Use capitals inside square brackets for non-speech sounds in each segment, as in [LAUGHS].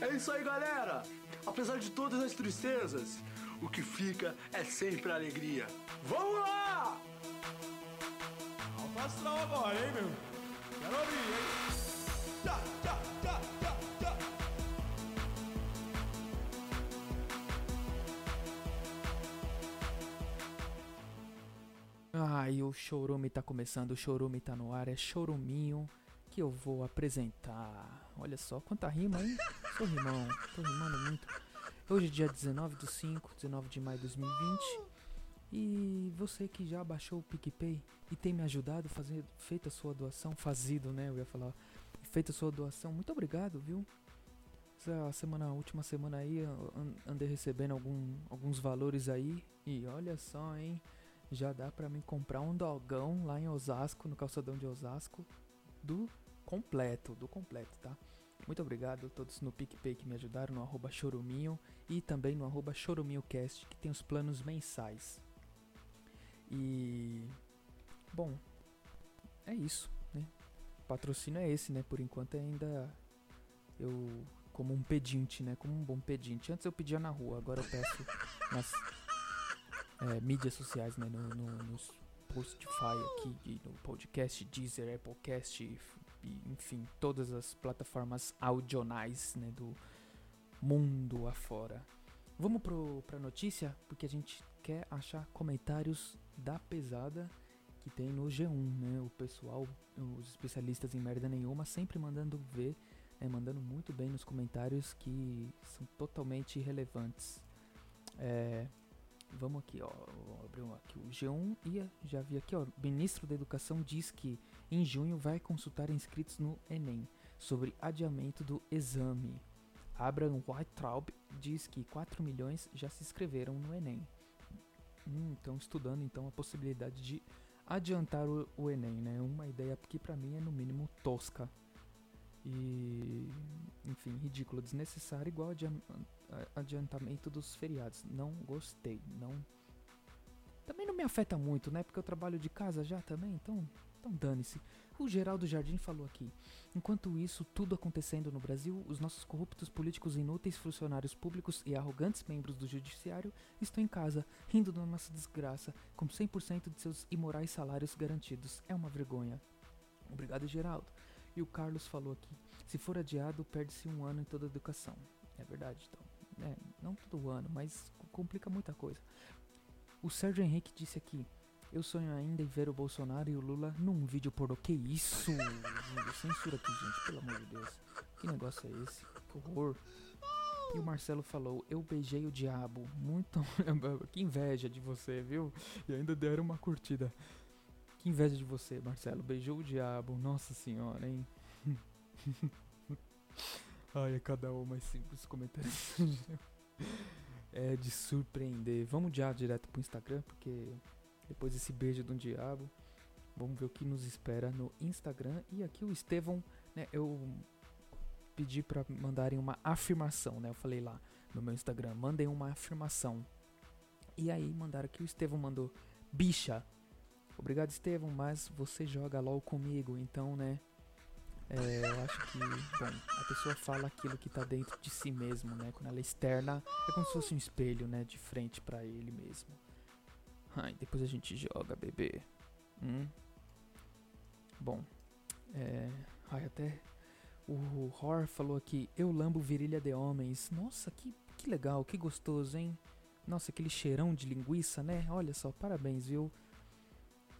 É isso aí, galera! Apesar de todas as tristezas, o que fica é sempre a alegria. Vamos lá! Alto astral agora, hein, meu? Quero ouvir, hein? Tchá, tchá, tchá, tchá, tchá. Ai, o chorume tá começando, o chorume tá no ar, é choruminho que eu vou apresentar. Olha só, quanta rima, hein? [LAUGHS] Sou rimão, tô rimando muito. Hoje é dia 19 do 5, 19 de maio de 2020. E você que já baixou o PicPay e tem me ajudado, fazer, feito a sua doação, fazido, né? Eu ia falar, feito a sua doação, muito obrigado, viu? Essa semana, última semana aí, andei recebendo algum, alguns valores aí. E olha só, hein? Já dá pra mim comprar um dogão lá em Osasco, no calçadão de Osasco, do completo, do completo, tá? Muito obrigado a todos no PicPay que me ajudaram, no arroba choruminho e também no arroba choruminhocast, que tem os planos mensais. E... Bom, é isso, né? O patrocínio é esse, né? Por enquanto ainda eu... Como um pedinte, né? Como um bom pedinte. Antes eu pedia na rua, agora eu peço [LAUGHS] nas é, mídias sociais, né? No, no, no Spotify aqui, no podcast, Deezer, Applecast, enfim, todas as plataformas audionais, né? Do mundo afora. Vamos pro, pra notícia, porque a gente quer achar comentários da pesada que tem no G1, né? O pessoal, os especialistas em merda nenhuma, sempre mandando ver, né? mandando muito bem nos comentários que são totalmente irrelevantes. É, vamos aqui, ó, vou abrir aqui o G1 e já vi aqui, ó, ministro da Educação diz que em junho vai consultar inscritos no Enem sobre adiamento do exame. Abraham Weitraub diz que 4 milhões já se inscreveram no Enem. Hum, estão estudando então a possibilidade de adiantar o, o Enem, né? Uma ideia que pra mim é no mínimo tosca. E, enfim, ridículo, desnecessário, igual adiantamento dos feriados. Não gostei, não. Também não me afeta muito, né? Porque eu trabalho de casa já também, então, então dane-se. O Geraldo Jardim falou aqui. Enquanto isso, tudo acontecendo no Brasil, os nossos corruptos políticos inúteis, funcionários públicos e arrogantes membros do judiciário estão em casa, rindo da nossa desgraça, com 100% de seus imorais salários garantidos. É uma vergonha. Obrigado, Geraldo. E o Carlos falou aqui: se for adiado, perde-se um ano em toda a educação. É verdade, então. É, não todo ano, mas complica muita coisa. O Sérgio Henrique disse aqui: Eu sonho ainda em ver o Bolsonaro e o Lula num vídeo pornô. Que isso? Censura aqui, gente, pelo amor de Deus. Que negócio é esse? Que horror. E o Marcelo falou: Eu beijei o diabo. Muito. [LAUGHS] que inveja de você, viu? E ainda deram uma curtida. Que inveja de você, Marcelo. Beijou o diabo. Nossa senhora, hein? [LAUGHS] Ai, é cada um mais simples comentários. [LAUGHS] é de surpreender. Vamos já direto pro Instagram, porque depois desse beijo do diabo, vamos ver o que nos espera no Instagram. E aqui o Estevão, né? Eu pedi pra mandarem uma afirmação, né? Eu falei lá no meu Instagram, mandem uma afirmação. E aí mandaram aqui, o Estevão mandou, bicha. Obrigado, Estevão, mas você joga LOL comigo, então, né? É, eu acho que, bom, a pessoa fala aquilo que tá dentro de si mesmo, né? Quando ela é externa, é como se fosse um espelho, né? De frente pra ele mesmo. Ai, depois a gente joga, bebê. Hum? Bom, é. Ai, até. O Hor falou aqui: Eu lambo virilha de homens. Nossa, que, que legal, que gostoso, hein? Nossa, aquele cheirão de linguiça, né? Olha só, parabéns, viu?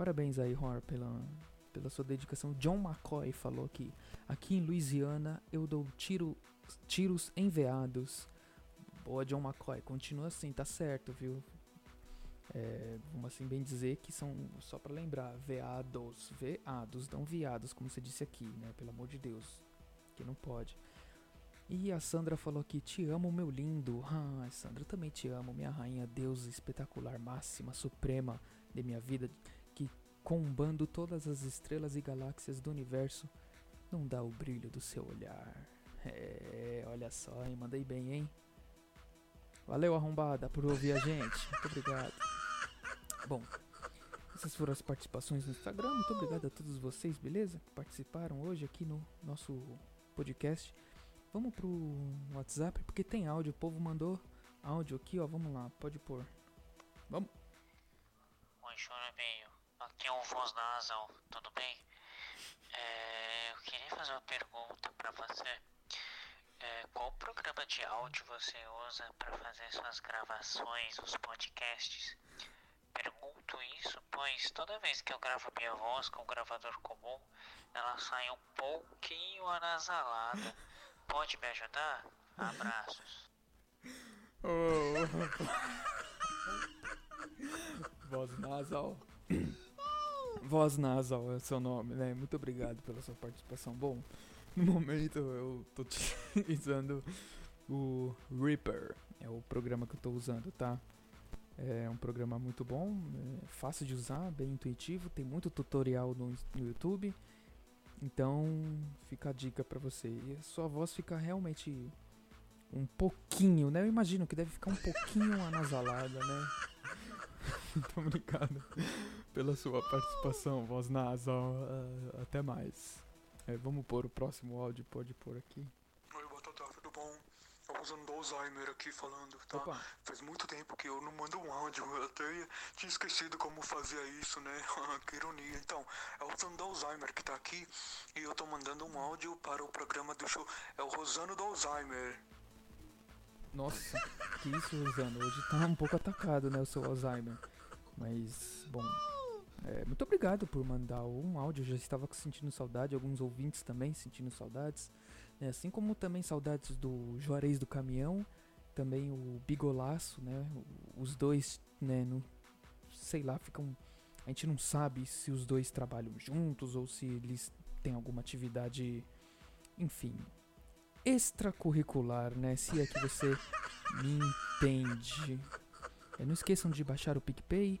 Parabéns aí, Hor, pela, pela sua dedicação. John McCoy falou aqui: Aqui em Louisiana eu dou tiro, tiros em veados. Boa, John McCoy, continua assim, tá certo, viu? É, vamos assim bem dizer que são, só pra lembrar, veados, veados, não viados, como você disse aqui, né? Pelo amor de Deus, que não pode. E a Sandra falou aqui, te amo, meu lindo. Ah, Sandra, também te amo, minha rainha, deusa espetacular, máxima, suprema de minha vida, que combando todas as estrelas e galáxias do universo, não dá o brilho do seu olhar. É, olha só, hein? Mandei bem, hein? Valeu, arrombada, por ouvir a [LAUGHS] gente. Muito obrigado. Bom, essas foram as participações no Instagram. Muito obrigado a todos vocês, beleza? Que participaram hoje aqui no nosso podcast. Vamos pro WhatsApp, porque tem áudio. O povo mandou áudio aqui, ó. Vamos lá, pode pôr. Vamos. Aqui o Voz Nasal, tudo bem? É, eu queria fazer uma pergunta pra você. É, qual programa de áudio você usa para fazer suas gravações, os podcasts? Pergunto isso, pois toda vez que eu gravo minha voz com um gravador comum, ela sai um pouquinho anasalada. Pode me ajudar? Abraços. [LAUGHS] Voz nasal. Voz nasal é o seu nome, né? Muito obrigado pela sua participação. Bom, [LAUGHS] no momento eu tô utilizando [LAUGHS] o Reaper. É o programa que eu tô usando, tá? É um programa muito bom, é fácil de usar, bem intuitivo, tem muito tutorial no, no YouTube. Então, fica a dica pra você. E a sua voz fica realmente um pouquinho, né? Eu imagino que deve ficar um pouquinho anasalada, né? [LAUGHS] Muito obrigado pela sua participação, voz nasal. Uh, até mais. É, vamos pôr o próximo áudio, pode pôr aqui. Oi, Batata, tudo bom? Eu usando do Alzheimer aqui falando, tá? Opa. Faz muito tempo que eu não mando um áudio, eu até tinha esquecido como fazia isso, né? [LAUGHS] que ironia. Então, é o usando do Alzheimer que tá aqui e eu tô mandando um áudio para o programa do show. É o Rosano do Alzheimer. Nossa, que isso, Rosano? Hoje tá um pouco atacado, né, o seu Alzheimer. Mas, bom, é, muito obrigado por mandar um áudio. Eu já estava sentindo saudade, alguns ouvintes também sentindo saudades. né, assim como também saudades do Juarez do Caminhão, também o Bigolaço, né? Os dois, né, não, sei lá, ficam. A gente não sabe se os dois trabalham juntos ou se eles têm alguma atividade, enfim, extracurricular, né? Se é que você [LAUGHS] me entende. É, não esqueçam de baixar o PicPay,